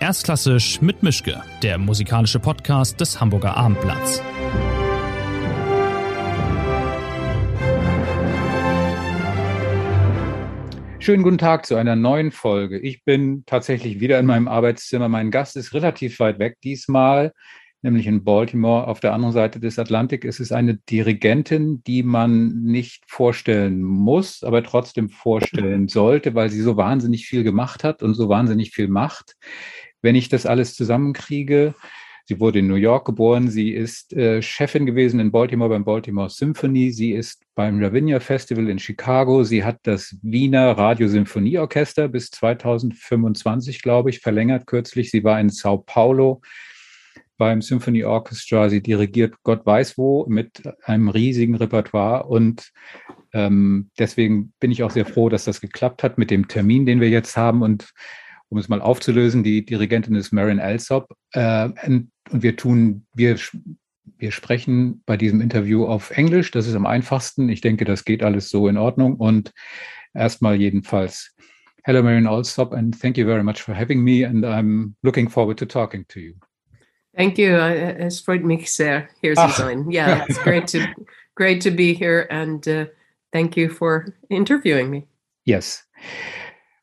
Erstklassisch mit Mischke, der musikalische Podcast des Hamburger Abendblatts. Schönen guten Tag zu einer neuen Folge. Ich bin tatsächlich wieder in meinem Arbeitszimmer. Mein Gast ist relativ weit weg diesmal, nämlich in Baltimore auf der anderen Seite des Atlantik. Es ist eine Dirigentin, die man nicht vorstellen muss, aber trotzdem vorstellen sollte, weil sie so wahnsinnig viel gemacht hat und so wahnsinnig viel macht. Wenn ich das alles zusammenkriege, Sie wurde in New York geboren. Sie ist äh, Chefin gewesen in Baltimore beim Baltimore Symphony. Sie ist beim Ravinia Festival in Chicago. Sie hat das Wiener Radiosymphonieorchester bis 2025, glaube ich, verlängert kürzlich. Sie war in Sao Paulo beim Symphony Orchestra. Sie dirigiert Gott weiß wo mit einem riesigen Repertoire und ähm, deswegen bin ich auch sehr froh, dass das geklappt hat mit dem Termin, den wir jetzt haben und um es mal aufzulösen, die Dirigentin ist Marin Alsop. Äh, und wir tun, wir, wir sprechen bei diesem Interview auf Englisch. Das ist am einfachsten. Ich denke, das geht alles so in Ordnung. Und erstmal jedenfalls. Hello, Marin Alsop, and thank you very much for having me. And I'm looking forward to talking to you. Thank you. Es freut mich sehr, hier zu sein. Yeah, it's great to great to be here, and uh, thank you for interviewing me. Yes,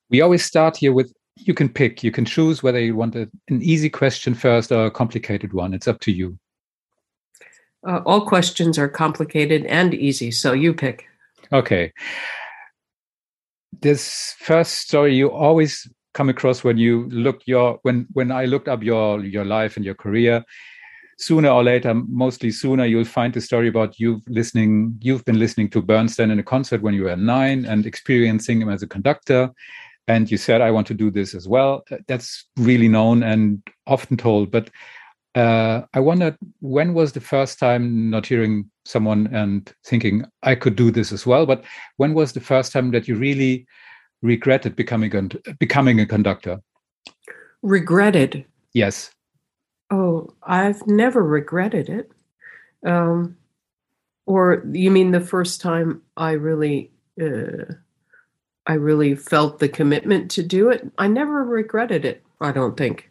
we always start here with you can pick. You can choose whether you want a, an easy question first or a complicated one. It's up to you. Uh, all questions are complicated and easy, so you pick. Okay. This first story you always come across when you look your when when I looked up your your life and your career. Sooner or later, mostly sooner, you'll find the story about you listening. You've been listening to Bernstein in a concert when you were nine and experiencing him as a conductor and you said i want to do this as well. That's really known and often told. But uh, i wondered when was the first time not hearing someone and thinking i could do this as well but when was the first time that you really regretted becoming a, becoming a conductor? Regretted? Yes. Oh i've never regretted it. Um, or you mean the first time i really uh, I really felt the commitment to do it. I never regretted it. I don't think.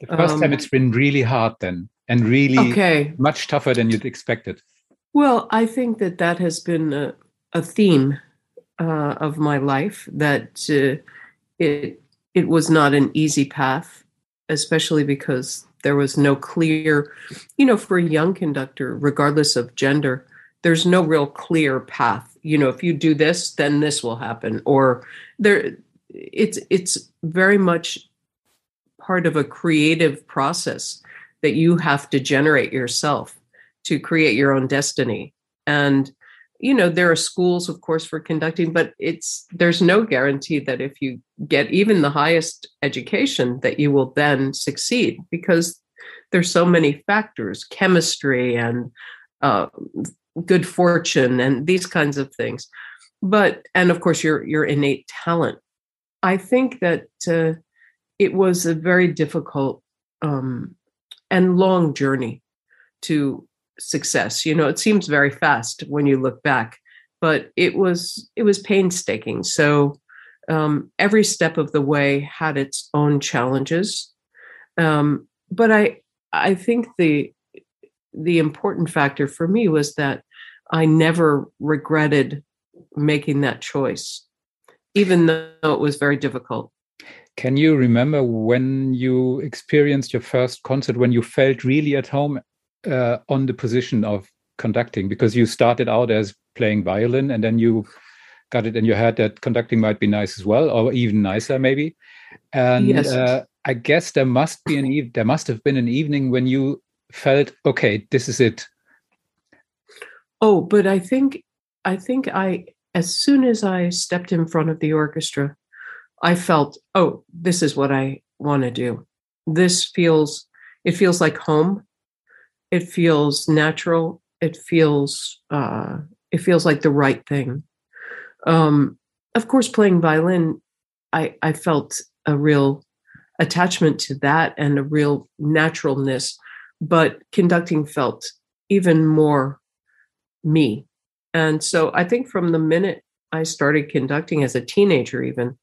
The first um, time it's been really hard then, and really okay. much tougher than you'd expected. Well, I think that that has been a, a theme uh, of my life. That uh, it it was not an easy path, especially because there was no clear, you know, for a young conductor, regardless of gender, there's no real clear path. You know if you do this then this will happen. Or there it's it's very much part of a creative process that you have to generate yourself to create your own destiny. And you know there are schools of course for conducting but it's there's no guarantee that if you get even the highest education that you will then succeed because there's so many factors chemistry and uh, good fortune and these kinds of things. But and of course your your innate talent. I think that uh, it was a very difficult um, and long journey to success. You know it seems very fast when you look back but it was it was painstaking. So um, every step of the way had its own challenges. Um, but i i think the the important factor for me was that I never regretted making that choice, even though it was very difficult. Can you remember when you experienced your first concert when you felt really at home uh, on the position of conducting? Because you started out as playing violin and then you got it in your head that conducting might be nice as well, or even nicer, maybe. And yes. uh, I guess there must be an e- there must have been an evening when you felt okay this is it. Oh but i think i think i as soon as i stepped in front of the orchestra i felt oh this is what i want to do. This feels it feels like home. It feels natural. It feels uh it feels like the right thing. Um of course playing violin i i felt a real attachment to that and a real naturalness but conducting felt even more me. And so I think from the minute I started conducting as a teenager, even,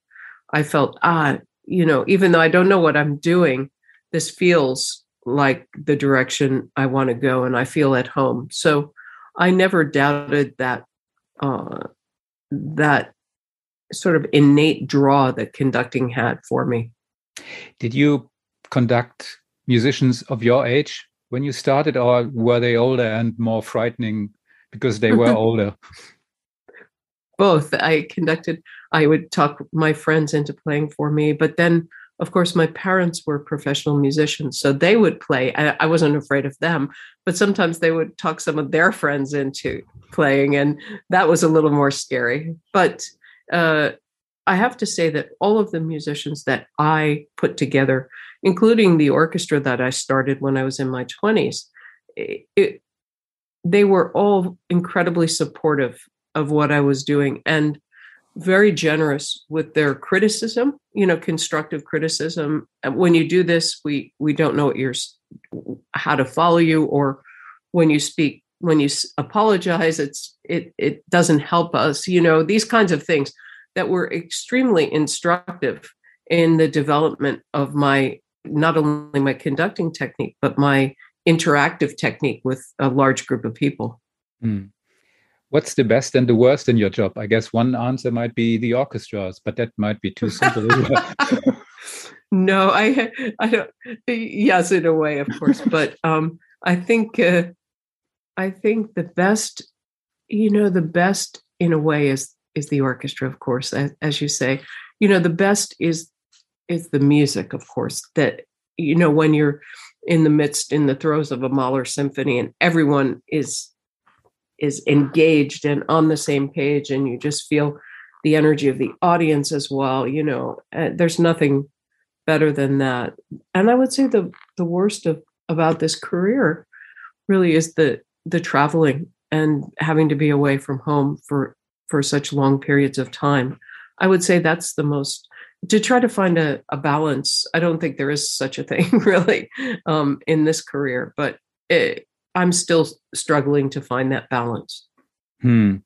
I felt, ah, you know, even though I don't know what I'm doing, this feels like the direction I want to go and I feel at home. So I never doubted that uh, that sort of innate draw that conducting had for me. Did you conduct musicians of your age when you started, or were they older and more frightening because they were older? Both. I conducted, I would talk my friends into playing for me, but then of course, my parents were professional musicians, so they would play. I, I, wasn't afraid of them, but sometimes they would talk some of their friends into playing, and that was a little more scary. But uh, I have to say that all of the musicians that I put together, including the orchestra that I started when I was in my 20s, it, they were all incredibly supportive of what I was doing. And very generous with their criticism you know constructive criticism when you do this we we don't know what you're how to follow you or when you speak when you apologize it's it it doesn't help us you know these kinds of things that were extremely instructive in the development of my not only my conducting technique but my interactive technique with a large group of people mm what's the best and the worst in your job? I guess one answer might be the orchestras, but that might be too simple. no, I, I don't. Yes, in a way, of course, but um, I think, uh, I think the best, you know, the best in a way is is the orchestra, of course, as, you say. You know, the best is is the music, of course. That you know when you're in the midst, in the throes of a Mahler symphony, and everyone is is engaged and on the same page and you just feel the energy of the audience as well you know uh, there's nothing better than that and i would say the the worst of about this career really is the the traveling and having to be away from home for for such long periods of time i would say that's the most to try to find a, a balance i don't think there is such a thing really um, in this career but it, I'm still struggling to find that balance. Hmm.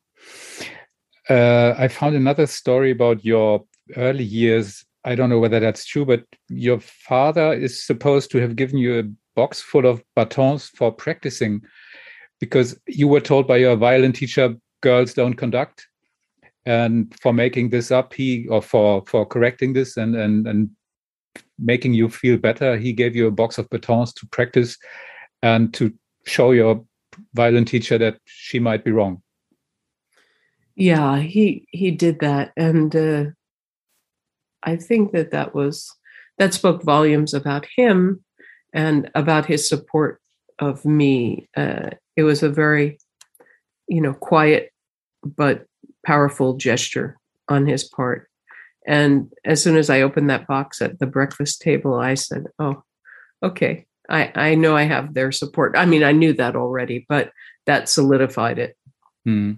Uh, I found another story about your early years. I don't know whether that's true, but your father is supposed to have given you a box full of batons for practicing because you were told by your violin teacher girls don't conduct and for making this up he or for for correcting this and and and making you feel better he gave you a box of batons to practice and to show your violin teacher that she might be wrong. Yeah he he did that. And uh, i think that that was that spoke volumes about him and about his support of me. Uh, it was a very you know quiet but powerful gesture on his part and as soon as i opened that box at the breakfast table i said oh okay I, I know I have their support. I mean, I knew that already, but that solidified it. Hmm.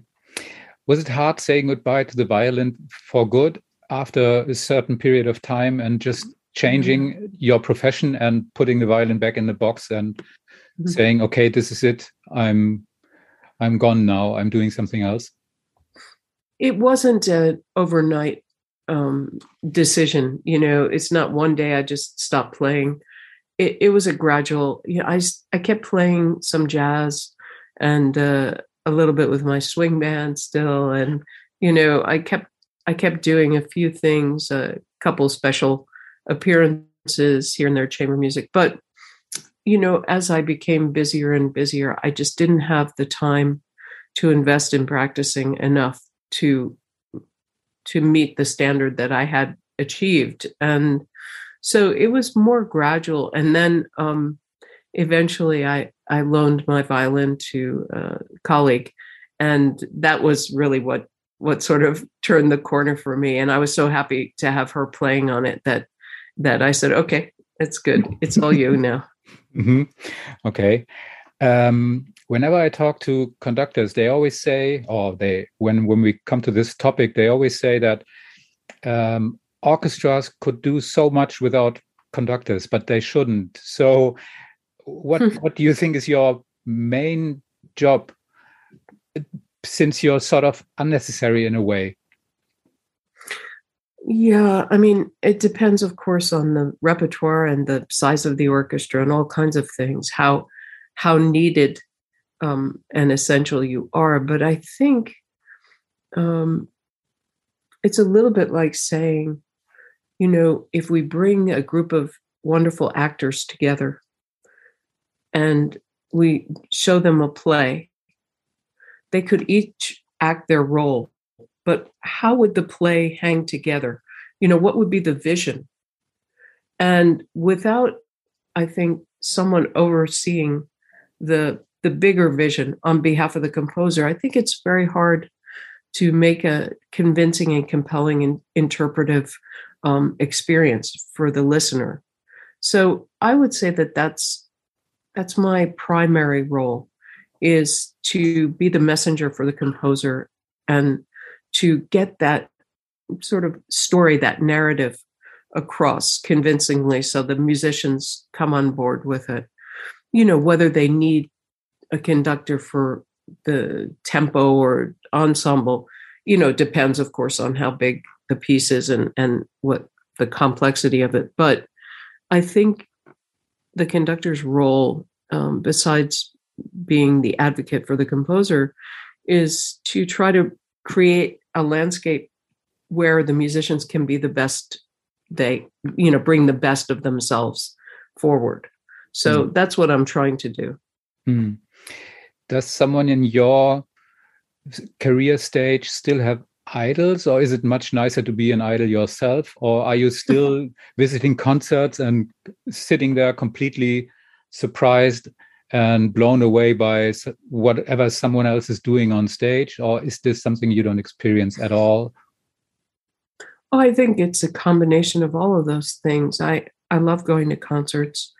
Was it hard saying goodbye to the violin for good after a certain period of time and just changing mm-hmm. your profession and putting the violin back in the box and mm-hmm. saying, "Okay, this is it. I'm I'm gone now. I'm doing something else." It wasn't an overnight um, decision. You know, it's not one day I just stopped playing it, it was a gradual you know i i kept playing some jazz and uh, a little bit with my swing band still and you know i kept i kept doing a few things a couple special appearances here and there chamber music but you know as i became busier and busier i just didn't have the time to invest in practicing enough to to meet the standard that i had achieved. And so it was more gradual. And then um, eventually i i loaned my violin to a colleague and that was really what what sort of turned the corner for me. And i was so happy to have her playing on it that that i said okay it's good. It's all you now. Mm-hmm. okay. Um, whenever i talk to conductors they always say or they when when we come to this topic they always say that um, orchestras could do so much without conductors, but they shouldn't. So, what hmm. what do you think is your main job, since you're sort of unnecessary in a way? Yeah, I mean, it depends, of course, on the repertoire and the size of the orchestra and all kinds of things. How how needed um, and essential you are. But I think um, it's a little bit like saying, you know, if we bring a group of wonderful actors together and we show them a play, they could each act their role but how would the play hang together? You know, what would be the vision? And without, I think, someone overseeing the the bigger vision on behalf of the composer, I think it's very hard to make a convincing and compelling and interpretive um, experience for the listener. So I would say that that's that's my primary role is to be the messenger for the composer and to get that sort of story, that narrative across convincingly so the musicians come on board with it. You know, whether they need a conductor for the tempo or ensemble, you know, depends, of course, on how big the piece is and, and what the complexity of it. But I think the conductor's role, um, besides being the advocate for the composer, is to try to create a landscape where the musicians can be the best they you know bring the best of themselves forward so mm. that's what i'm trying to do mm. Does someone in your career stage still have idols or is it much nicer to be an idol yourself? Or are you still visiting concerts and sitting there completely surprised and blown away by whatever someone else is doing on stage? Or is this something you don't experience at all? Oh, i think it's a combination of all of those things. I i love going to concerts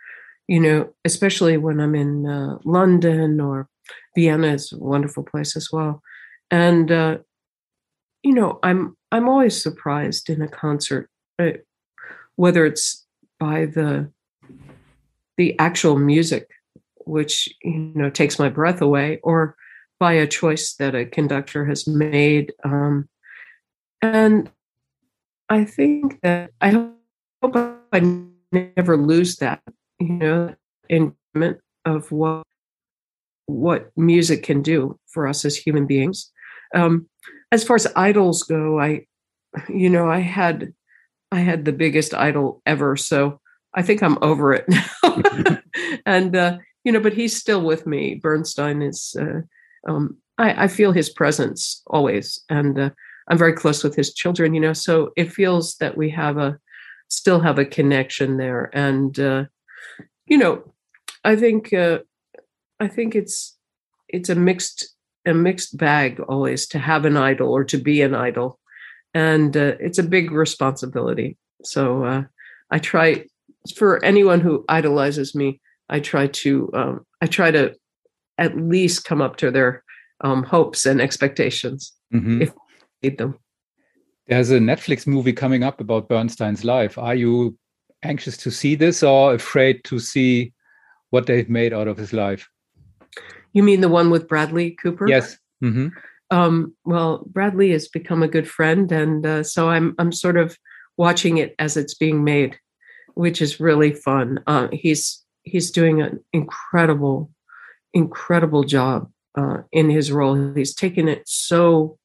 you know especially when i'm in uh, london or vienna is a wonderful place as well and uh, you know i'm i'm always surprised in a concert uh, whether it's by the the actual music which you know takes my breath away, or by a choice that a conductor has made. Um, and I think that I hope I never lose that, you know, enjoyment of what what music can do for us as human beings. Um, as far as idols go, I, you know, I had I had the biggest idol ever, so I think I'm over it now. and uh, you know, but he's still with me. Bernstein is, uh, um, I, I, feel his presence always. And uh, I'm very close with his children, you know, so it feels that we have a, still have a connection there. And, uh, you know, I think, uh, I think it's, it's a mixed, a mixed bag always to have an idol or to be an idol. And uh, it's a big responsibility. So uh, I try for anyone who idolizes me, I try to um, I try to at least come up to their um, hopes and expectations mm-hmm. if I need them. There's a Netflix movie coming up about Bernstein's life. Are you anxious to see this or afraid to see what they've made out of his life? You mean the one with Bradley Cooper? Yes. Mm-hmm. Um, well, Bradley has become a good friend, and uh, so I'm I'm sort of watching it as it's being made, which is really fun. Uh, he's he's doing an incredible, incredible job uh, in his role. He's taken it so.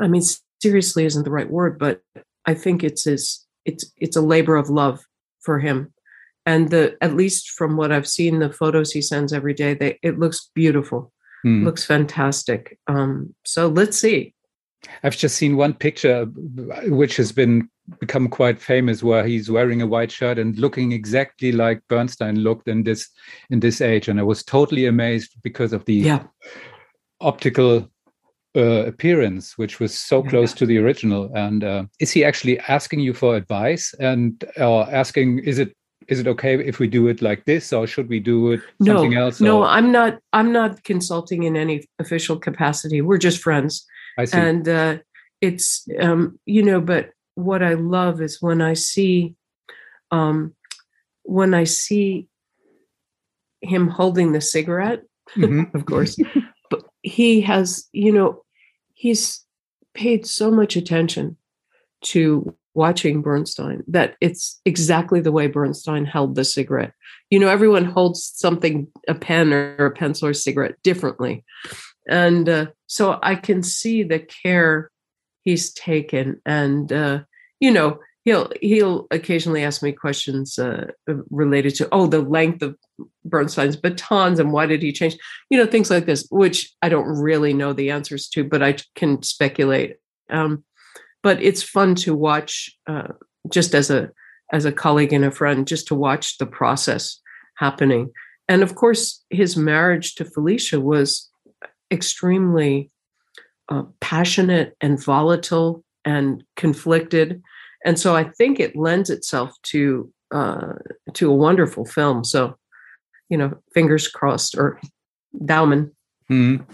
I mean, seriously isn't the right word, but I think it's his. It's it's a labor of love for him, and the at least from what I've seen, the photos he sends every day, they it looks beautiful, mm. looks fantastic. Um, so let's see. I've just seen one picture, which has been become quite famous where he's wearing a white shirt and looking exactly like Bernstein looked in this in this age and I was totally amazed because of the yeah. optical uh, appearance which was so close to the original. And uh, is he actually asking you for advice? And or asking is it is it okay if we do it like this or should we do it something no, else no i'm not i'm not consulting in any official capacity. We're just friends. I see. and uh, it's um, you know but what I love is when I see um, when I see him holding the cigarette, mm-hmm. of course, he has, you know, he's paid so much attention to watching Bernstein that it's exactly the way Bernstein held the cigarette. You know, everyone holds something, a pen or a pencil or cigarette differently. And uh, so I can see the care he's taken. And, uh, you know, he'll he'll occasionally ask me questions uh, related to oh the length of Bernstein's batons and why did he change? You know things like this which I don't really know the answers to but I can speculate. Um, but it's fun to watch uh, just as a as a colleague and a friend just to watch the process happening. And of course his marriage to Felicia was extremely uh, passionate and volatile and conflicted and so I think it lends itself to uh, to a wonderful film. So, you know, fingers crossed or Daumen. Mm.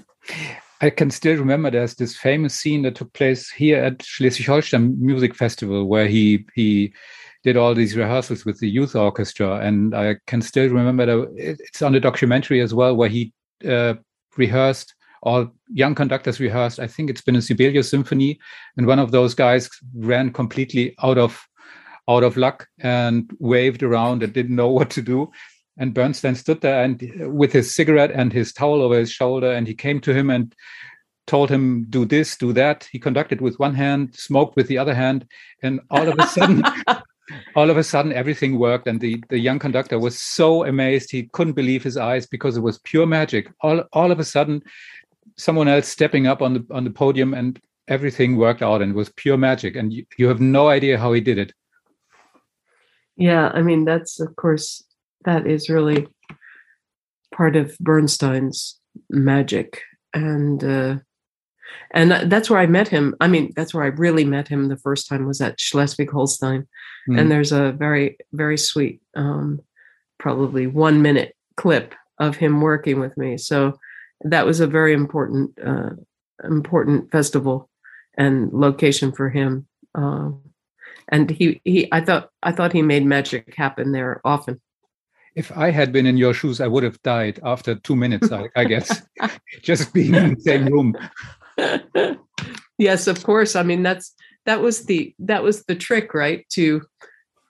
I can still remember there's this famous scene that took place here at Schleswig-Holstein Music Festival where he he did all these rehearsals with the youth orchestra, and I can still remember that it's on the documentary as well where he uh, rehearsed all young conductors rehearsed. I think it's been a Sibelius symphony, and one of those guys ran completely out of out of luck and waved around and didn't know what to do. And Bernstein stood there and with his cigarette and his towel over his shoulder, and he came to him and told him, "Do this, do that." He conducted with one hand, smoked with the other hand, and all of a sudden. all of a sudden everything worked and the, the young conductor was so amazed he couldn't believe his eyes because it was pure magic all, all of a sudden someone else stepping up on the on the podium and everything worked out and was pure magic and you, you have no idea how he did it. Yeah i mean that's of course that is really part of bernstein's magic and uh and that's where i met him. I mean that's where i really met him the first time was at schleswig-holstein. Mm. and there's a very very sweet um probably one minute clip of him working with me. So that was a very important uh, important festival and location for him. Uh, and he he I thought I thought he made magic happen there often. If I had been in your shoes, I would have died after two minutes. I, I guess just being in the same room. yes, of course. I mean that's that was the that was the trick, right? To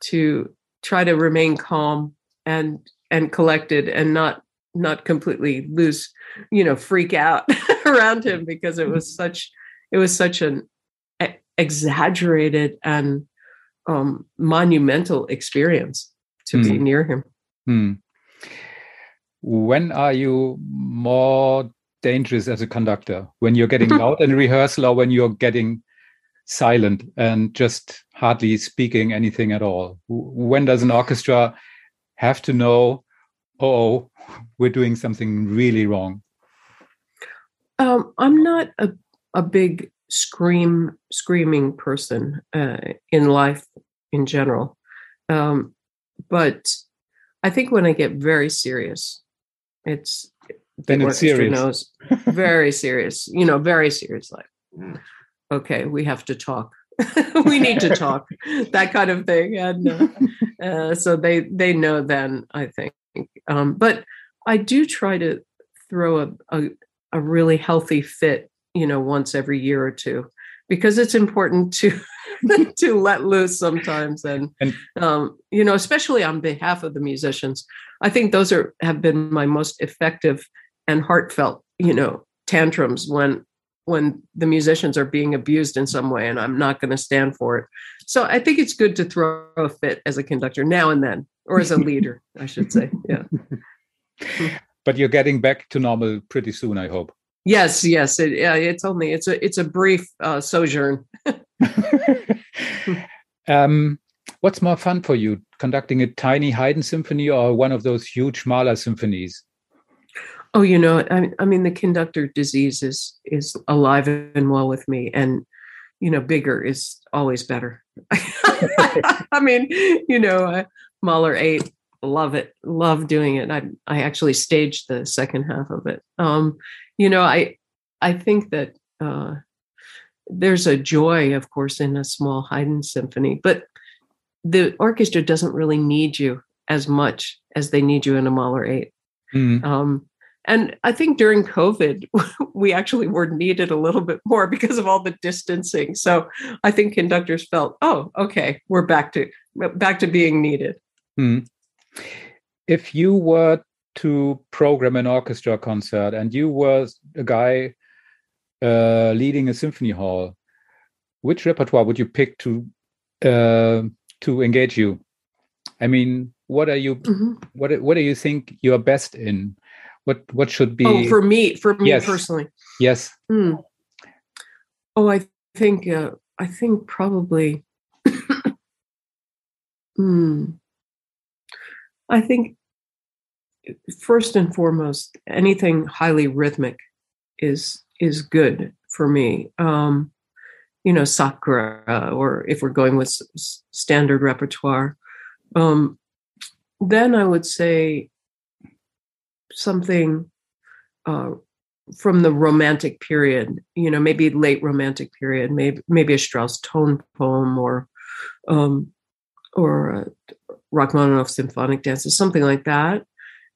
to try to remain calm and and collected and not not completely lose, you know, freak out around him because it was mm-hmm. such it was such an exaggerated and um, monumental experience to mm. be near him. Mm. When are you more dangerous as a conductor? When you're getting loud in rehearsal or when you're getting silent and just hardly speaking anything at all? When does an orchestra have to know, oh, we're doing something really wrong? Um, I'm not a, a big scream screaming person uh, in life in general, um, but I think when I get very serious, it's then it's serious. Knows, very serious. You know, very serious. Like, mm. okay, we have to talk. we need to talk. that kind of thing, and uh, uh, so they they know then. I think, um, but I do try to throw a, a, a really healthy fit, you know, once every year or two, because it's important to to let loose sometimes, and, and um, you know, especially on behalf of the musicians. I think those are have been my most effective and heartfelt, you know, tantrums when when the musicians are being abused in some way and I'm not going to stand for it. So I think it's good to throw a fit as a conductor now and then or as a leader, I should say. Yeah. but you're getting back to normal pretty soon, I hope. Yes, yes. It, it's only it's a it's a brief uh, sojourn. um, what's more fun for you, conducting a tiny Haydn symphony or one of those huge Mahler symphonies? Oh, you know, I, I mean, the conductor disease is is alive and well with me, and you know, bigger is always better. I mean, you know, uh, Mahler eight love it love doing it i i actually staged the second half of it um you know i i think that uh there's a joy of course in a small haydn symphony but the orchestra doesn't really need you as much as they need you in a mahler 8 mm. um and I think during COVID, we actually were needed a little bit more because of all the distancing. So I think conductors felt, oh, okay, we're back to back to being needed. Hmm. If you were to program an orchestra concert and you were a guy uh, leading a symphony hall, which repertoire would you pick to uh, to engage you? I mean, what are you mm-hmm. what what do you think you're best in? What what should be? Oh, for me, for me yes. personally. Yes. Mm. Oh, I think uh, I think probably. Hmm. I think first and foremost, anything highly rhythmic is is good for me. Um, you know, Sacre, or if we're going with s- standard repertoire. Um, then I would say something uh, from the romantic period, you know, maybe late romantic period, maybe maybe a Strauss tone poem or um, or Rachmaninoff symphonic dances, something like that,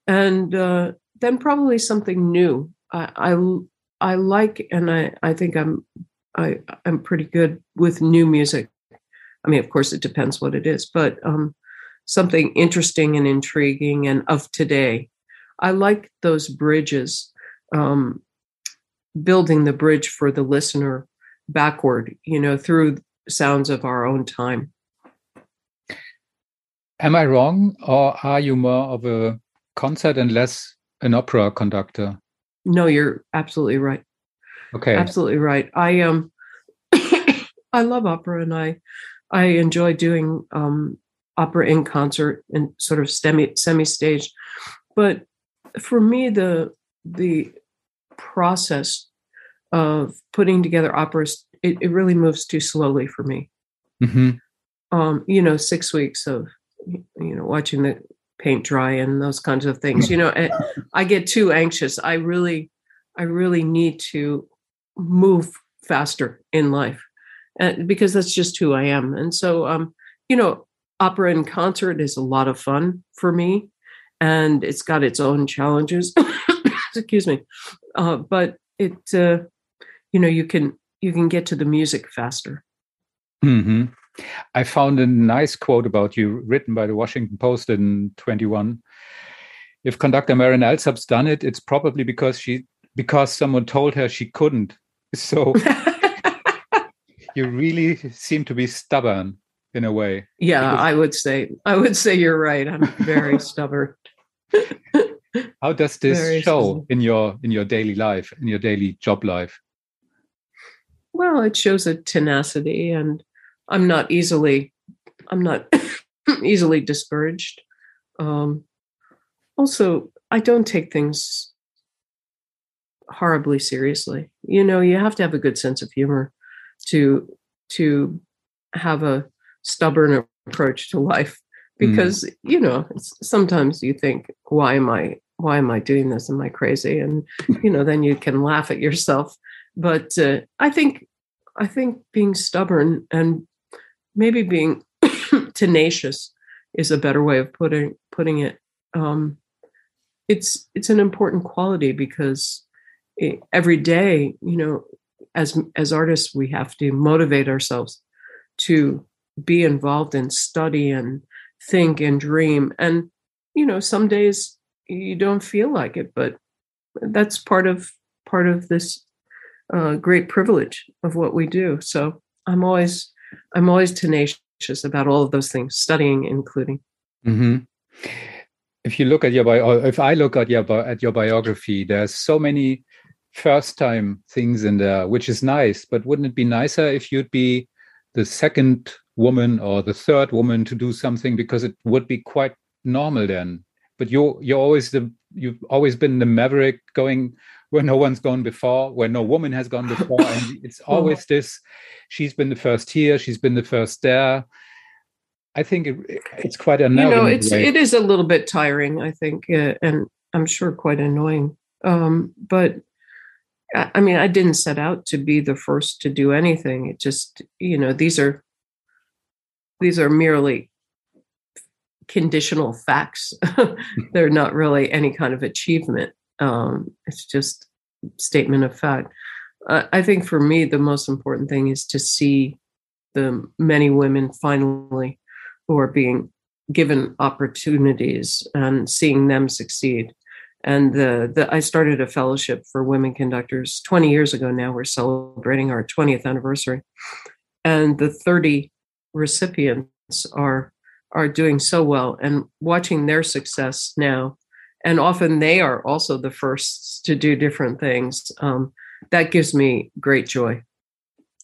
and uh, then probably something new. I, I I like, and I I think I'm I I'm pretty good with new music. I mean, of course, it depends what it is, but um, something interesting and intriguing and of today. I like those bridges, um, building the bridge for the listener backward, you know, through sounds of our own time. Am I wrong, or are you more of a concert and less an opera conductor? No, you're absolutely right. Okay, absolutely right. I um, I love opera, and I I enjoy doing um opera in concert and sort of semi semi stage. But for me, the the process of putting together operas it, it really moves too slowly for me. Mm-hmm. Um, you know, six weeks of you know watching the paint dry and those kinds of things. You know, eh, I get too anxious. I really, I really need to move faster in life, uh, because that's just who I am. And so, um, you know, opera in concert is a lot of fun for me and it's got its own challenges excuse me uh, but it uh, you know you can you can get to the music faster mm-hmm. i found a nice quote about you written by the washington post in 21 if conductor marin alsop's done it it's probably because she because someone told her she couldn't so you really seem to be stubborn in a way. Yeah, because I would say I would say you're right. I'm very stubborn. How does this very show in your in your daily life, in your daily job life? Well, it shows a tenacity and I'm not easily I'm not easily discouraged. Um also I don't take things horribly seriously. You know, you have to have a good sense of humor to to have a stubborn approach to life. Because mm. you know sometimes you think why am i why am i doing this? Am i crazy? And you know then you can laugh at yourself. But uh, i think i think being stubborn and maybe being tenacious is a better way of putting putting it. Um, it's it's an important quality because it, every day you know as as artists we have to motivate ourselves to be involved in study and think and dream. And, you know, some days you don't feel like it, but that's part of part of this uh, great privilege of what we do. So I'm always I'm always tenacious about all of those things, studying including. Mm-hmm. If you look at your bio, if I look at your at your biography, there's so many first time things in there, which is nice. But wouldn't it be nicer if you'd be the second woman or the third woman to do something because it would be quite normal then but you're you're always the you've always been the maverick going where no one's gone before where no woman has gone before and it's always this she's been the first here she's been the first there i think it, it's quite a you know it's way. it is a little bit tiring i think uh, and i'm sure quite annoying um, but I mean, I didn't set out to be the first to do anything. It just, you know, these are these are merely conditional facts. They're not really any kind of achievement. Um, it's just statement of fact. Uh, I think for me, the most important thing is to see the many women finally who are being given opportunities and seeing them succeed. And the, the I started a fellowship for women conductors 20 years ago now. We're celebrating our 20th anniversary. And the 30 recipients are are doing so well and watching their success now. And often they are also the first to do different things. Um, that gives me great joy.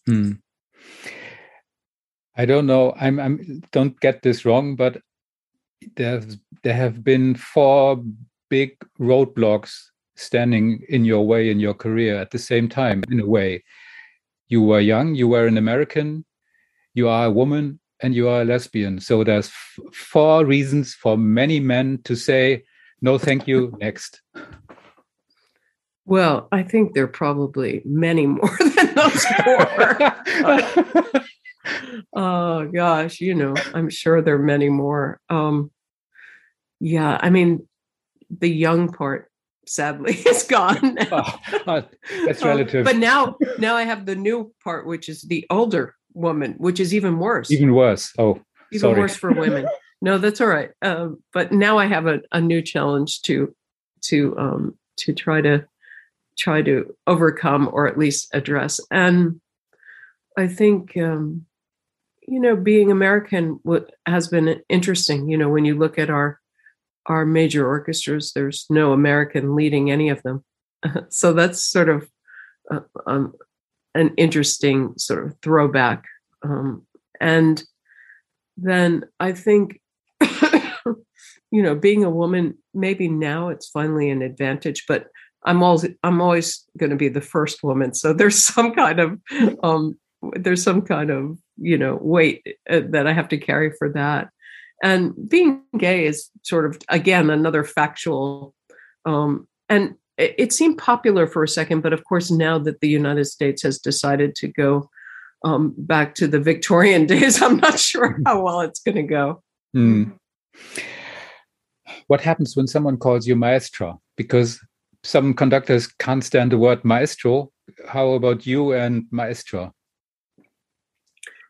Hmm. i don't know. I'm i'm don't get this wrong but there's there have been four big roadblocks standing in your way in your career at the same time in a way. You were young you were an american you are a woman and you are a lesbian. So there's four reasons for many men to say no thank you next. Well i think there are probably many more than those four. Oh gosh you know i'm sure there are many more. Um yeah i mean the young part sadly is gone. Oh, that's relative. but now now i have the new part which is the older woman which is even worse. Even worse. Oh even sorry. worse for women. No that's all right. Uh, but now i have a, a new challenge to to um to try to try to overcome or at least address. And i think um you know being american has been interesting. You know when you look at our our major orchestras there's no american leading any of them. So that's sort of uh, um, an interesting sort of throwback. Um, and then i think you know being a woman maybe now it's finally an advantage but i'm always i'm always going to be the first woman. So there's some kind of um there's some kind of you know weight uh, that i have to carry for that. And being gay is sort of again another factual um and it, seemed popular for a second but of course now that the united states has decided to go um, back to the victorian days i'm not sure how well it's going to go mm what happens when someone calls you maestro? Because some conductors can't stand the word maestro. How about you and maestro?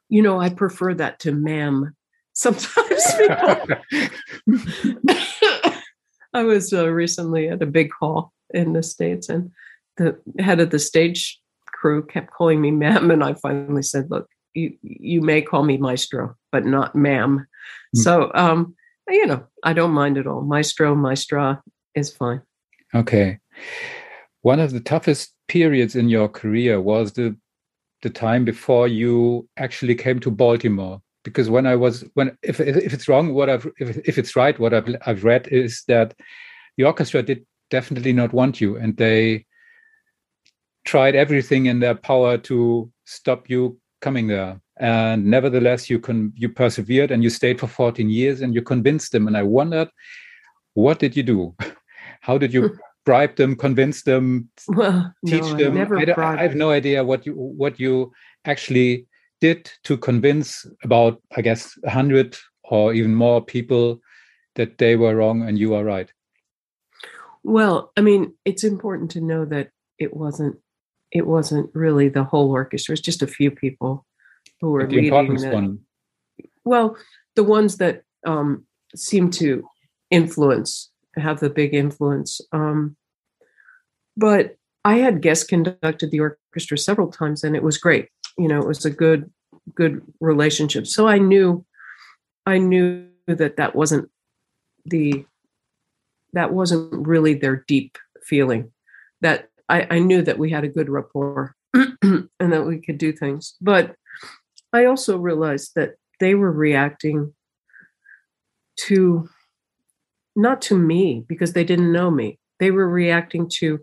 You know, I prefer that to ma'am. Sometimes I was uh, recently at a big hall in the States, and the head of the stage crew kept calling me ma'am. And I finally said, Look, you, you may call me maestro, but not ma'am. Mm. So, um, you know, I don't mind at all. Maestro, maestra is fine. Okay. One of the toughest periods in your career was the the time before you actually came to Baltimore. Because when I was when if if it's wrong, what I've if, if it's right, what I've I've read is that the orchestra did definitely not want you, and they tried everything in their power to stop you coming there. And nevertheless you can you persevered and you stayed for 14 years and you convinced them. And i wondered what did you do? How did you hmm. bribe them convince them well, teach no, them I, I, I, have no idea what you what you actually did to convince about i guess 100 or even more people that they were wrong and you are right well i mean it's important to know that it wasn't it wasn't really the whole orchestra. It's just a few people who were the leading the, one. well the ones that um, seem to influence have the big influence um, but i had guest conducted the orchestra several times and it was great. You know it was a good good relationship. So i knew i knew that that wasn't the that wasn't really their deep feeling that I, I knew that we had a good rapport and that we could do things but I also realized that they were reacting to not to me because they didn't know me. They were reacting to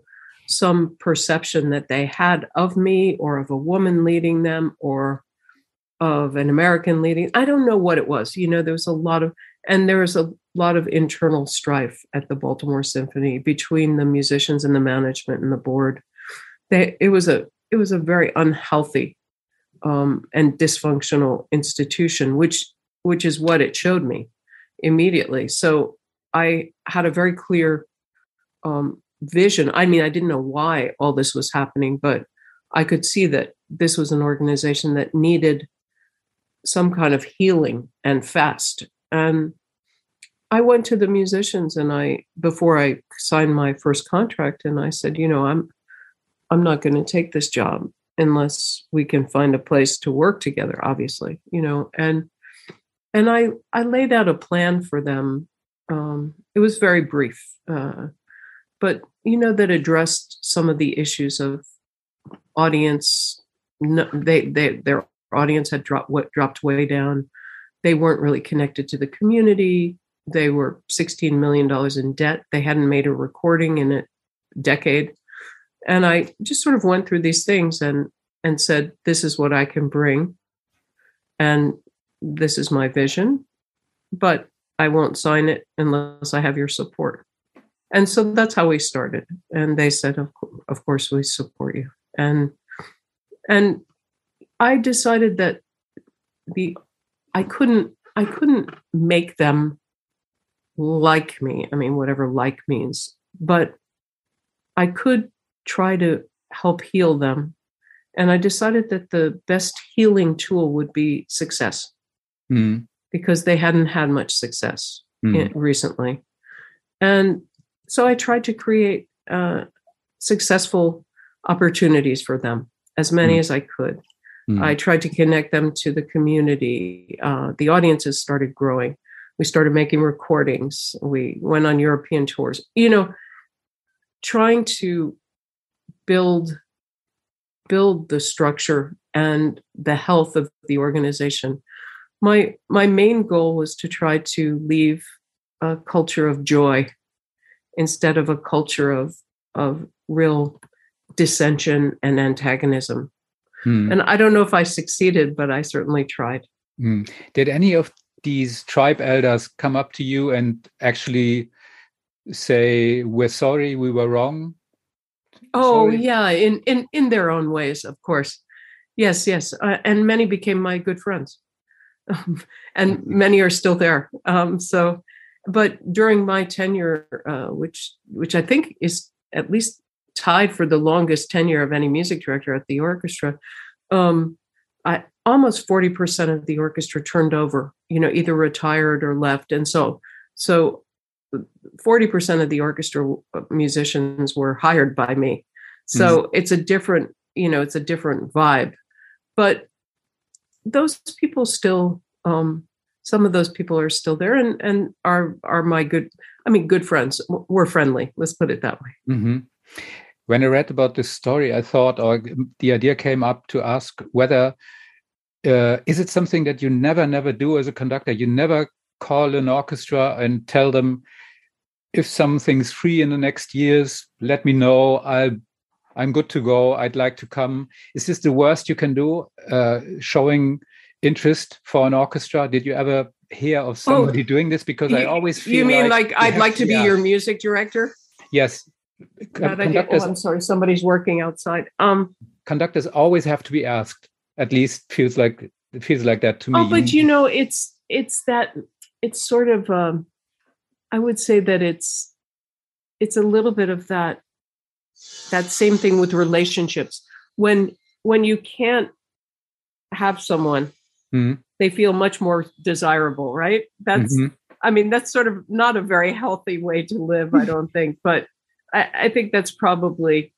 some perception that they had of me or of a woman leading them or of an American leading. I don't know what it was. You know, there was a lot of, and there was a lot of internal strife at the Baltimore Symphony between the musicians and the management and the board. They, it was a, it was a very unhealthy um, and dysfunctional institution, which which is what it showed me immediately. So I had a very clear um, vision. I mean, I didn't know why all this was happening, but I could see that this was an organization that needed some kind of healing and fast. And I went to the musicians and I before I signed my first contract and I said, you know, I'm I'm not going to take this job unless we can find a place to work together obviously, you know, and and I I laid out a plan for them. Um, it was very brief, uh, but you know that addressed some of the issues of audience. No, they they their audience had dropped what dropped way down. They weren't really connected to the community. They were sixteen million dollars in debt. They hadn't made a recording in a decade, and I just sort of went through these things and and said, "This is what I can bring." And this is my vision, but I won't sign it unless I have your support. And so that's how we started. And they said, of, of course, we support you. And and I decided that the I couldn't I couldn't make them like me. I mean, whatever like means, but I could try to help heal them. And I decided that the best healing tool would be success mm. because they hadn't had much success mm. recently. And so I tried to create uh, successful opportunities for them, as many mm. as I could. Hmm. I tried to connect them to the community. Uh, the audiences started growing. We started making recordings. We went on European tours. You know, trying to build build the structure and the health of the organization my my main goal was to try to leave a culture of joy instead of a culture of of real dissension and antagonism. Hmm. And I don't know if I succeeded, but I certainly tried. Hmm. Did any of these tribe elders come up to you and actually say, "We're sorry, we were wrong"? Oh sorry? yeah, in in in their own ways, of course. Yes, yes, uh, and many became my good friends. and mm-hmm. many are still there. Um, so, but during my tenure, uh, which which I think is at least tied for the longest tenure of any music director at the orchestra, um, I almost forty percent of the orchestra turned over. You know, either retired or left, and so so. 40% of the orchestra uh, musicians were hired by me. So mm-hmm. it's a different, you know, it's a different vibe. But those people still um, some of those people are still there and and are are my good i mean good friends we're friendly let's put it that way mm-hmm. when i read about this story i thought or the idea came up to ask whether uh, is it something that you never never do as a conductor you never call an orchestra and tell them if something's free in the next years let me know i'll I'm good to go. I'd like to come. Is this the worst you can do? Uh, showing interest for an orchestra? Did you ever hear of oh, somebody oh, doing this? Because you, I always feel. You mean like, like I'd like to be your music director? Yes. Conductors, oh, I'm sorry. Somebody's working outside. Um, conductors always have to be asked. At least feels like it feels like that to me. Oh, but you know, it's it's that it's sort of. Um, I would say that it's it's a little bit of that that same thing with relationships when when you can't have someone mm-hmm. they feel much more desirable right that's mm-hmm. i mean that's sort of not a very healthy way to live i don't think but I, I think that's probably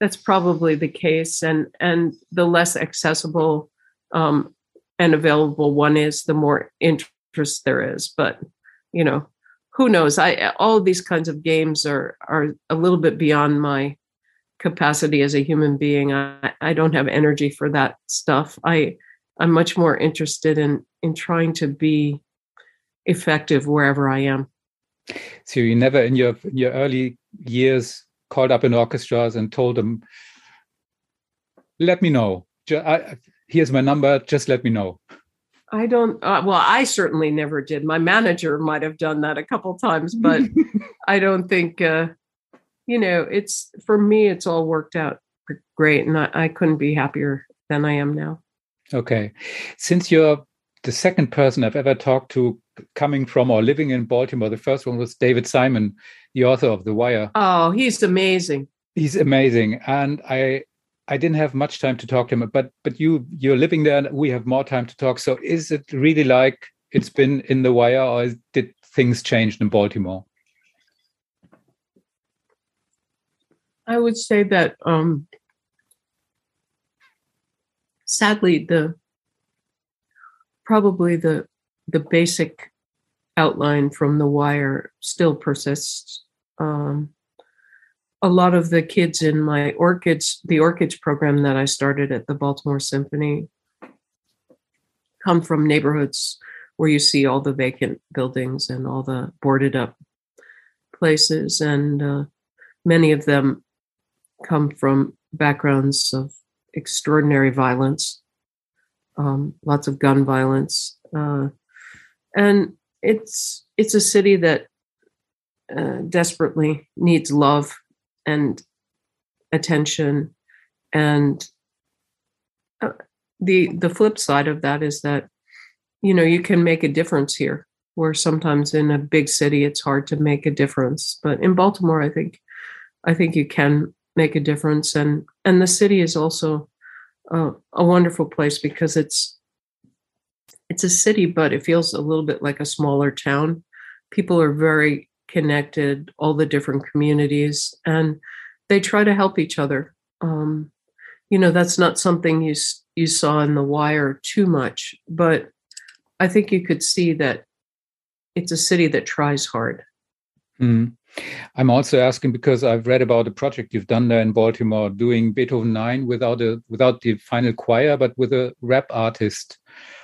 that's probably the case and and the less accessible um, and available one is the more interest there is but you know who knows? I all these kinds of games are are a little bit beyond my capacity as a human being. I i don't have energy for that stuff. I i'm much more interested in in trying to be effective wherever i am. So you never in your in your early years called up in orchestras and told them let me know here's my number just let me know I don't. Uh, well, I certainly never did. My manager might have done that a couple times, but I don't think. Uh, you know, it's for me. It's all worked out great, and I, I couldn't be happier than I am now. Okay, since you're the second person I've ever talked to coming from or living in Baltimore. The first one was David Simon, the author of The Wire. Oh, he's amazing. He's amazing, and I I didn't have much time to talk to him, but but you you're living there, and we have more time to talk. So is it really like it's been in The Wire, or did things change in Baltimore? I would say that um, sadly the probably the the basic outline from the wire still persists um, a lot of the kids in my OrchKids the OrchKids program that i started at the baltimore symphony come from neighborhoods where you see all the vacant buildings and all the boarded up places. And uh, many of them come from backgrounds of extraordinary violence, um, lots of gun violence, uh, and it's it's a city that uh, desperately needs love and attention, and uh, the the flip side of that is that you know you can make a difference here where sometimes in a big city it's hard to make a difference. But in baltimore i think i think you can make a difference. And and the city is also uh, a wonderful place because it's it's a city but it feels a little bit like a smaller town. People are very connected all the different communities and they try to help each other um, you know that's not something you you saw in the wire too much but i think you could see that it's a city that tries hard mm. I'm also asking because I've read about a project you've done there in Baltimore, doing Beethoven Nine without a without the final choir, but with a rap artist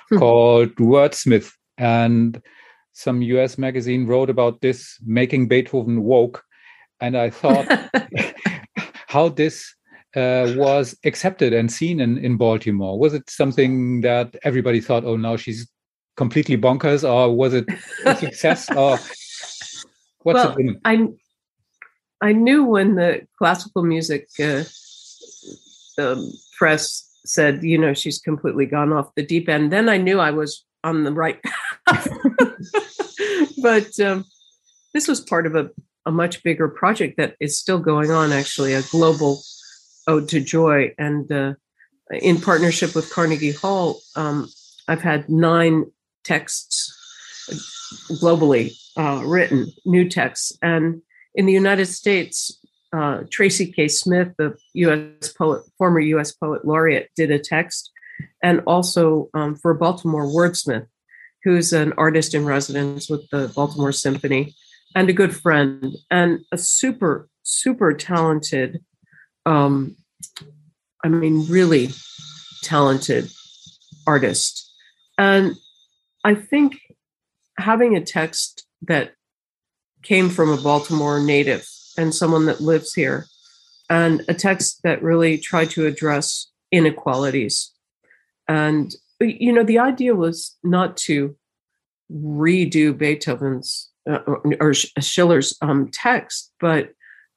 hmm. called Wordsmith. And some U.S. magazine wrote about this, making Beethoven woke. And I thought how this uh, was accepted and seen in, in Baltimore. Was it something that everybody thought, oh, now she's completely bonkers, or was it a success? or What's well, it I I knew when the classical music uh, um, press said, you know, she's completely gone off the deep end. Then I knew I was on the right path. but um, this was part of a, a much bigger project that is still going on, actually, a global ode to joy. And uh, in partnership with Carnegie Hall, um, I've had nine texts globally uh, written, new texts. And in the United States, uh, Tracy K. Smith, the U.S. poet, former U.S. poet laureate, did a text, and also um, for Baltimore Wordsmith, who's an artist in residence with the Baltimore Symphony, and a good friend, and a super super talented, um, I mean, really talented artist, and I think having a text that came from a Baltimore native and someone that lives here, and a text that really tried to address inequalities. And, you know, the idea was not to redo Beethoven's uh, or Schiller's um, text, but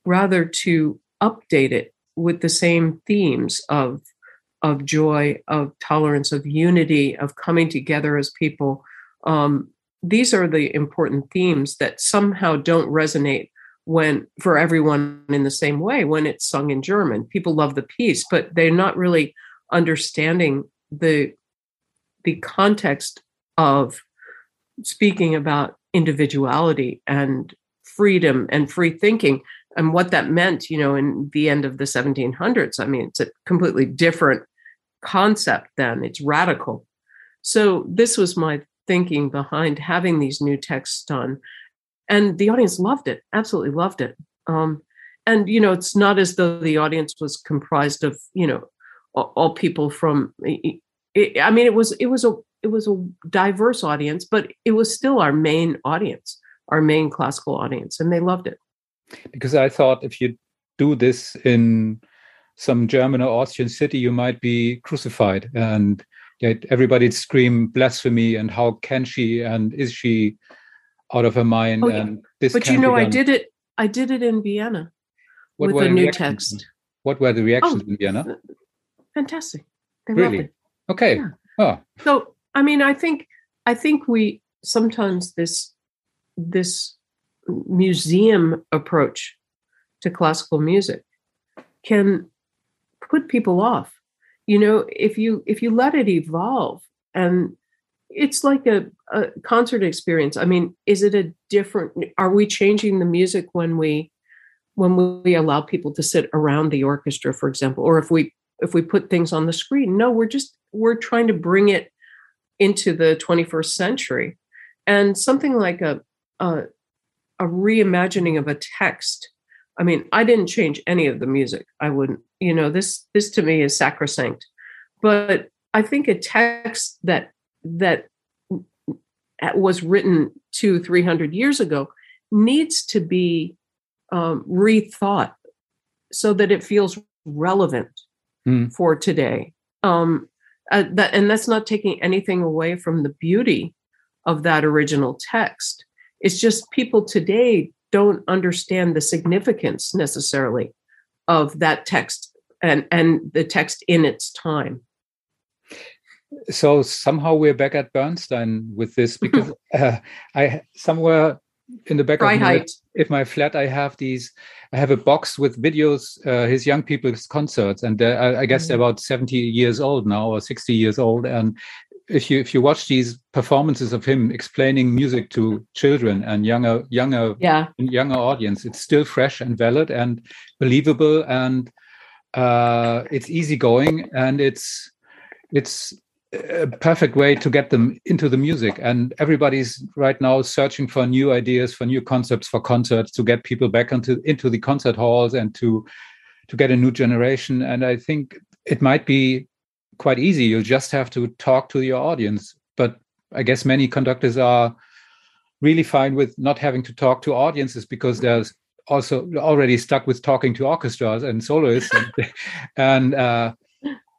rather to update it with the same themes of of joy, of tolerance, of unity, of coming together as people, um, these are the important themes that somehow don't resonate when for everyone in the same way when it's sung in German. People love the piece, but they're not really understanding the the context of speaking about individuality and freedom and free thinking and what that meant, you know, in the end of the 1700s. I mean, it's a completely different concept then. It's radical. So this was my thinking behind having these new texts done. And the audience loved it, absolutely loved it. Um, and, you know, it's not as though the audience was comprised of, you know, all, all people from. I mean, it was, it was a, it was a diverse audience, but it was still our main audience, our main classical audience, and they loved it. Because I thought if you do this in some German or Austrian city, you might be crucified. And everybody'd scream blasphemy and how can she and is she out of her mind oh, and this but you know i did it i did it in vienna what with a new text what were the reactions oh, in vienna fantastic. They really? okay. Yeah. oh so i mean i think i think we sometimes this this museum approach to classical music can put people off. You know if you if you let it evolve and it's like a, a concert experience. I mean is it a different are we changing the music when we when we allow people to sit around the orchestra for example or if we if we put things on the screen. No we're just we're trying to bring it into the 21st century. And something like a a, a reimagining of a text i mean i didn't change any of the music. I wouldn't you know this this to me is sacrosanct. But i think a text that that was written two three hundred years ago needs to be um, rethought so that it feels relevant mm. for today. Um, uh, that, and that's not taking anything away from the beauty of that original text. It's just people today don't understand the significance necessarily of that text and and the text in its time. So somehow we're back at bernstein with this because uh, i somewhere in the back of my, if my flat i have these i have a box with videos uh, his young people's concerts and I, I, guess mm. they're about 70 years old now or 60 years old and if you if you watch these performances of him explaining music to children and younger younger yeah. younger audience it's still fresh and valid and believable and uh, it's easygoing and it's it's a perfect way to get them into the music. And everybody's right now searching for new ideas for new concepts for concerts to get people back into into the concert halls and to to get a new generation. And i think it might be quite easy. You just have to talk to your audience. But i guess many conductors are really fine with not having to talk to audiences because there's also already stuck with talking to orchestras and soloists. And, and uh,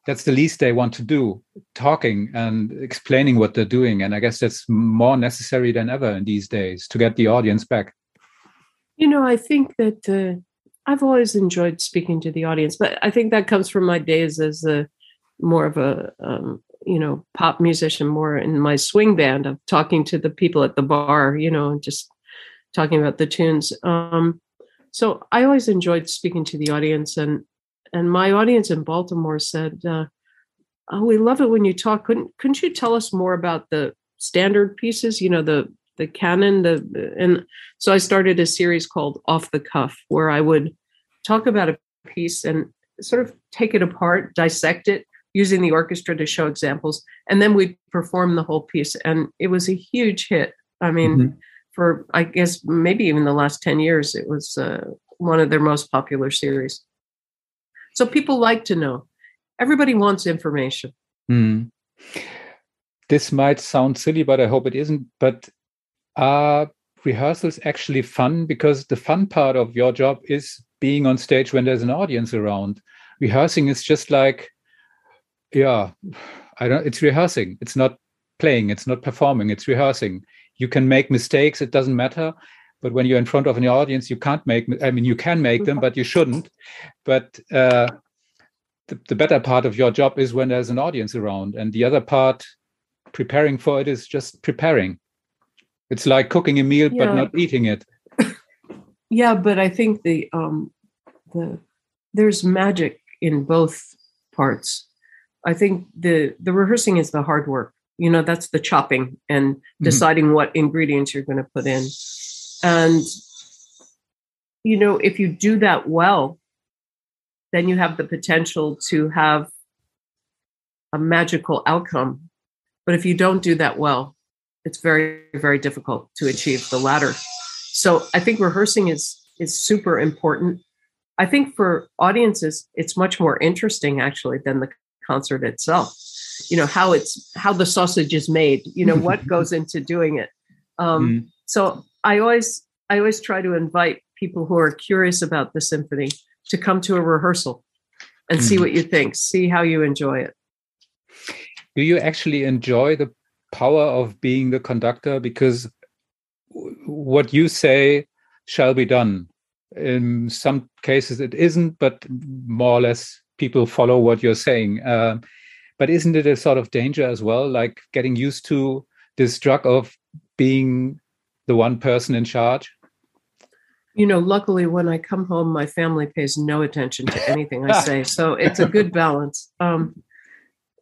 that's the least they want to do talking and explaining what they're doing. And i guess that's more necessary than ever in these days to get the audience back. You know i think that uh, i've always enjoyed speaking to the audience but i think that comes from my days as a more of a um, you know pop musician more in my swing band of talking to the people at the bar you know just talking about the tunes. Um, so i always enjoyed speaking to the audience and and my audience in Baltimore said, uh, "Oh, we love it when you talk. Couldn't couldn't you tell us more about the standard pieces? You know, the the canon. The and so I started a series called Off the Cuff, where I would talk about a piece and sort of take it apart, dissect it, using the orchestra to show examples, and then we perform the whole piece. And it was a huge hit. I mean, mm-hmm. for I guess maybe even the last ten years, it was uh, one of their most popular series. So people like to know. Everybody wants information. Mm. This might sound silly, but I hope it isn't. But are rehearsals actually fun? Because the fun part of your job is being on stage when there's an audience around. Rehearsing is just like, yeah, I don't. It's rehearsing. It's not playing. It's not performing. It's rehearsing. You can make mistakes. It doesn't matter but when you're in front of an audience you can't make i mean you can make them but you shouldn't but uh, the, the better part of your job is when there's an audience around and the other part preparing for it is just preparing it's like cooking a meal yeah. but not eating it yeah but i think the um the there's magic in both parts i think the the rehearsing is the hard work you know that's the chopping and mm-hmm. deciding mm-hmm. what ingredients you're going to put in and, you know, if you do that well, then you have the potential to have a magical outcome. But if you don't do that well, it's very, very difficult to achieve the latter. So I think rehearsing is is super important. I think for audiences, it's much more interesting actually than the concert itself. You know how it's how the sausage is made. You know what goes into doing it. Um, mm. So I always I always try to invite people who are curious about the symphony to come to a rehearsal and see mm-hmm. what you think, see how you enjoy it. Do you actually enjoy the power of being the conductor? Because what you say shall be done. In some cases, it isn't, but more or less people follow what you're saying. Uh, but isn't it a sort of danger as well, like getting used to this drug of being the one person in charge? You know, luckily, when I come home, my family pays no attention to anything I say. So it's a good balance. Um,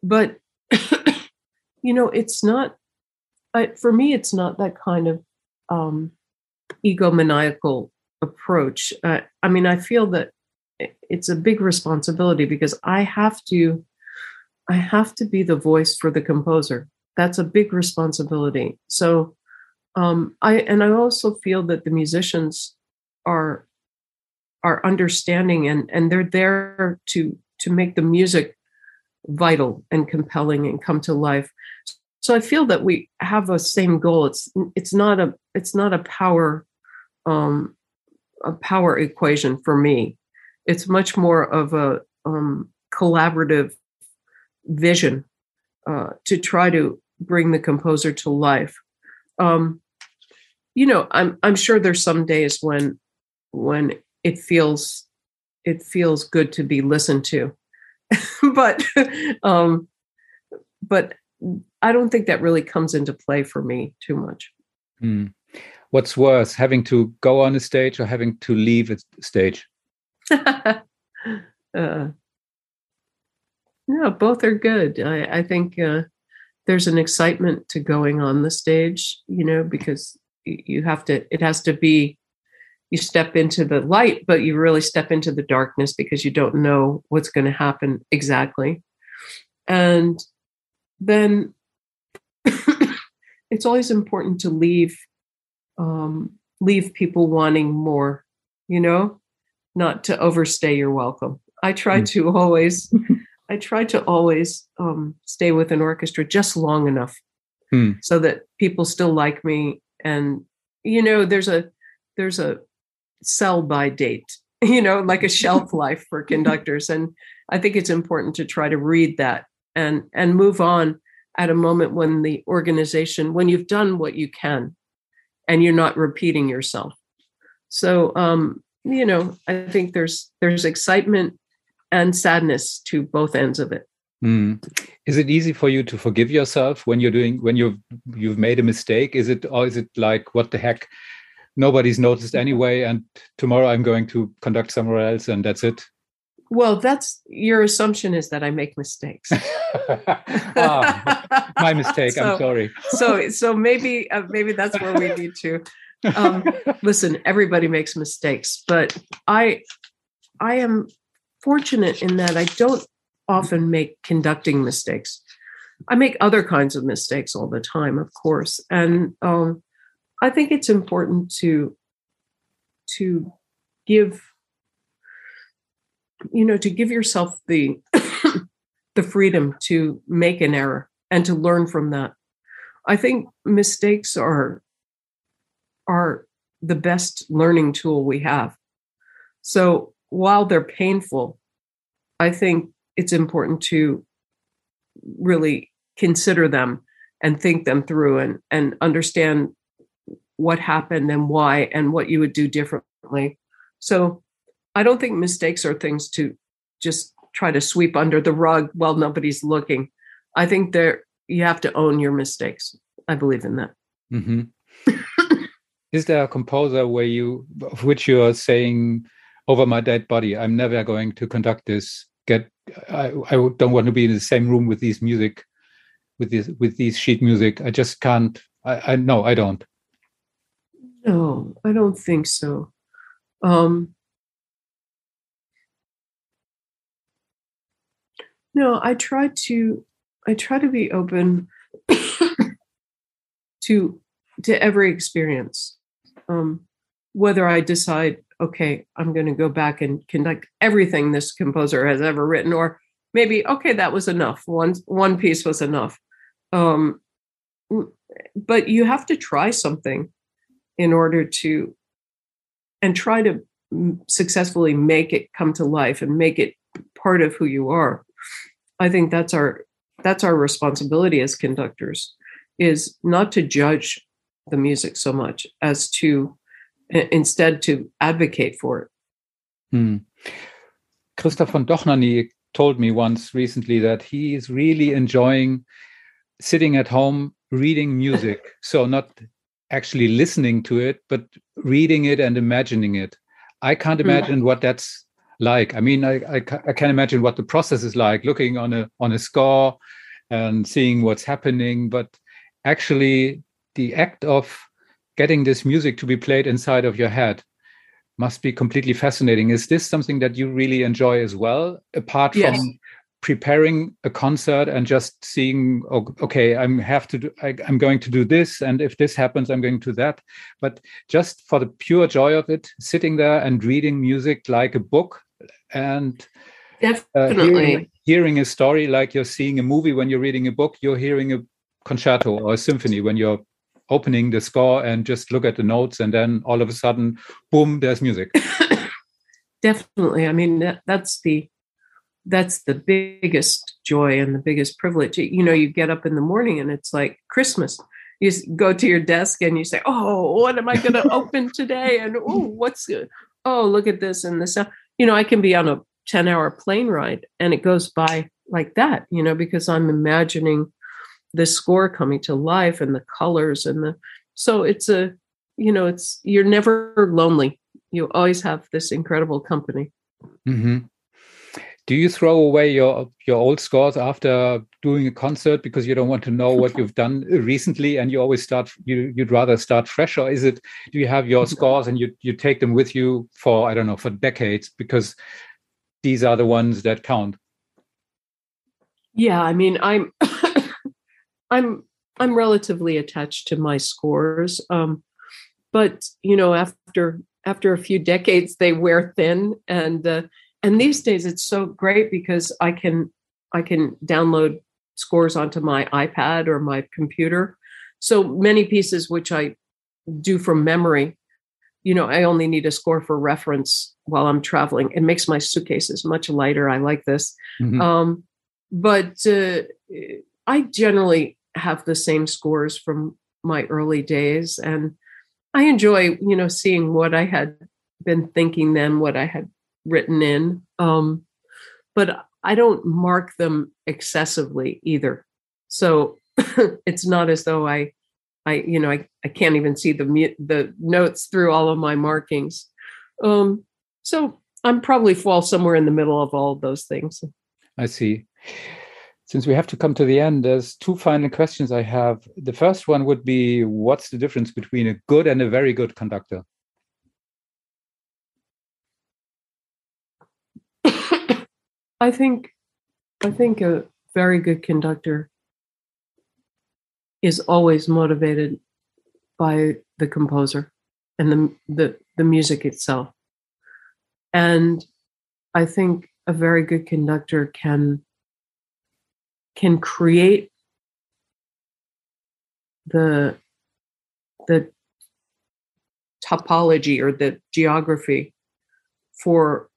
but, you know, it's not, I, for me, it's not that kind of um, egomaniacal approach. Uh, I mean, I feel that it's a big responsibility because I have to, I have to be the voice for the composer. That's a big responsibility. So, um, I and I also feel that the musicians are are understanding and and they're there to to make the music vital and compelling and come to life. So i feel that we have a same goal. It's it's not a it's not a power um a power equation for me. It's much more of a um, collaborative vision uh, to try to bring the composer to life. Um, you know i'm i'm sure there's some days when when it feels it feels good to be listened to. But um but i don't think that really comes into play for me too much. Mm. what's worse having to go on a stage or having to leave a stage? Uh, no both are good. I, I think uh, there's an excitement to going on the stage you know because you have to it has to be you step into the light, but you really step into the darkness because you don't know what's going to happen exactly. And then it's always important to leave um, leave people wanting more, you know, not to overstay your welcome. I try mm. to always I try to always um, stay with an orchestra just long enough mm. so that people still like me. And you know, there's a there's a sell by date, you know, like a shelf life for conductors. And I think it's important to try to read that and and move on at a moment when the organization, when you've done what you can and you're not repeating yourself. So um, you know, I think there's there's excitement and sadness to both ends of it. Mm. Is it easy for you to forgive yourself when you're doing when you've you've made a mistake? Is it or is it like what the heck? nobody's noticed anyway and tomorrow i'm going to conduct somewhere else and that's it well that's your assumption is that i make mistakes ah, my mistake so, i'm sorry so so maybe uh, maybe that's where we need to um, listen everybody makes mistakes but i i am fortunate in that i don't often make conducting mistakes i make other kinds of mistakes all the time of course and um, I think it's important to to give you know to give yourself the the freedom to make an error and to learn from that. I think mistakes are are the best learning tool we have. So while they're painful, I think it's important to really consider them and think them through and, and understand what happened and why and what you would do differently. So I don't think mistakes are things to just try to sweep under the rug while nobody's looking. I think there you have to own your mistakes. I believe in that. Mm-hmm. Is there a composer where you, of which you are saying, over my dead body, I'm never going to conduct this. Get, I, I don't want to be in the same room with these music, with this, with these sheet music. I just can't. I, I no, I don't. No, I don't think so. Um, no, I try to I try to be open to to every experience. Um, whether I decide, okay, I'm going to go back and conduct everything this composer has ever written, or maybe, okay, that was enough. One one piece was enough. Um, but you have to try something in order to and try to successfully make it come to life and make it part of who you are i think that's our that's our responsibility as conductors is not to judge the music so much as to instead to advocate for it hmm. christoph von dohnanyi told me once recently that he is really enjoying sitting at home reading music so not actually listening to it, but reading it and imagining it. I can't hmm. imagine mm. what that's like. I mean, I, I, I can imagine what the process is like, looking on a on a score and seeing what's happening. But actually, the act of getting this music to be played inside of your head must be completely fascinating. Is this something that you really enjoy as well, apart yes. from preparing a concert and just seeing okay i'm have to do I, i'm going to do this and if this happens i'm going to that but just for the pure joy of it sitting there and reading music like a book and definitely uh, hearing, hearing, a story like you're seeing a movie when you're reading a book you're hearing a concerto or a symphony when you're opening the score and just look at the notes and then all of a sudden boom there's music definitely i mean that, that's the that's the biggest joy and the biggest privilege. You know, you get up in the morning and it's like Christmas. You go to your desk and you say, "Oh, what am I going to open today?" And oh, what's good? Oh, look at this and this. You know, I can be on a ten-hour plane ride and it goes by like that. You know, because I'm imagining the score coming to life and the colors and the. So it's a, you know, it's you're never lonely. You always have this incredible company. Mm-hmm do you throw away your your old scores after doing a concert because you don't want to know what you've done recently and you always start you you'd rather start fresh or is it do you have your scores and you you take them with you for i don't know for decades because these are the ones that count yeah i mean i'm i'm i'm relatively attached to my scores um but you know after after a few decades they wear thin and uh, and these days it's so great because i can i can download scores onto my ipad or my computer. So many pieces which i do from memory you know i only need a score for reference while i'm traveling. It makes my suitcases much lighter. I like this. Mm-hmm. um, but uh, i generally have the same scores from my early days and i enjoy you know seeing what i had been thinking then what i had written in. Um, but I don't mark them excessively either. So it's not as though I, I, you know, I, I can't even see the the notes through all of my markings. Um, so I'm probably fall somewhere in the middle of all of those things. I see. Since we have to come to the end, there's two final questions I have. The first one would be what's the difference between a good and a very good conductor? I think I think a very good conductor is always motivated by the composer and the the, the music itself. And I think a very good conductor can can create the the topology or the geography for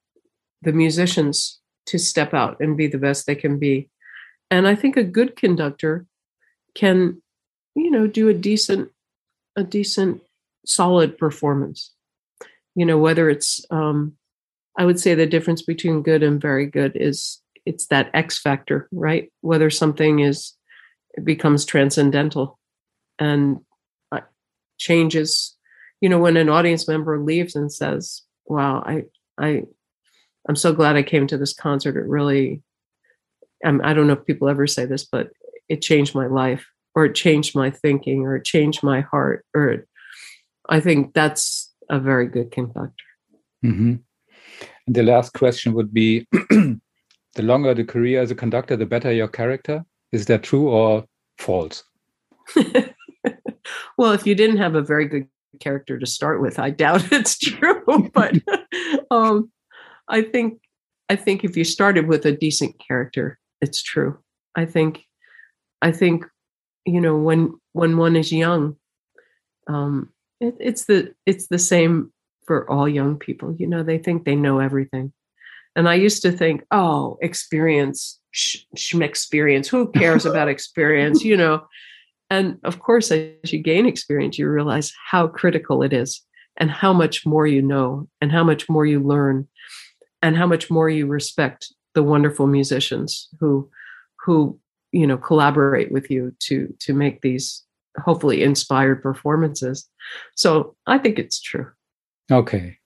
the musicians to step out and be the best they can be. And I think a good conductor can, you know, do a decent, a decent, solid performance. You know, whether it's, um, I would say the difference between good and very good is it's that X factor, right? Whether something is it becomes transcendental and uh, changes. You know, when an audience member leaves and says, "Wow, I I I'm so glad I came to this concert. It really, I'm, I don't know if people ever say this, but it changed my life or it changed my thinking or it changed my heart or it, I think that's a very good conductor. Mm-hmm. And the last question would be the longer the career as a conductor, the better your character. Is that true or false? well, if you didn't have a very good character to start with, I doubt it's true. but um, I think I think if you started with a decent character, it's true. I think I think you know when when one is young, um, it, it's the it's the same for all young people. You know, they think they know everything, and I used to think, oh, experience, sh- experience. Who cares about experience? You know, and of course, as you gain experience, you realize how critical it is, and how much more you know, and how much more you learn, and how much more you respect the wonderful musicians who who you know collaborate with you to to make these hopefully inspired performances. So I think it's true. Okay.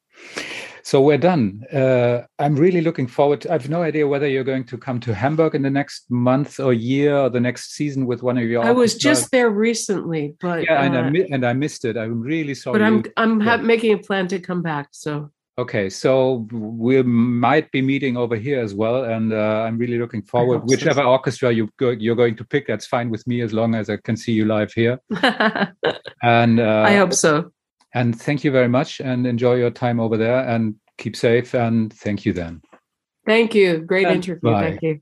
So we're done. Uh, I'm really looking forward. To, I have no idea whether you're going to come to Hamburg in the next month or year or the next season with one of your. I was just there recently, but yeah, and, uh, I, and I missed it. I'm really sorry. But I'm I'm yeah. making a plan to come back. So Okay, so we might be meeting over here as well, and uh, I'm really looking forward. Whichever so. orchestra you go, you're going to pick, that's fine with me as long as I can see you live here. and uh, I hope so. And thank you very much, and enjoy your time over there, and keep safe. And thank you then. Thank you. Great and interview. Bye. Thank you.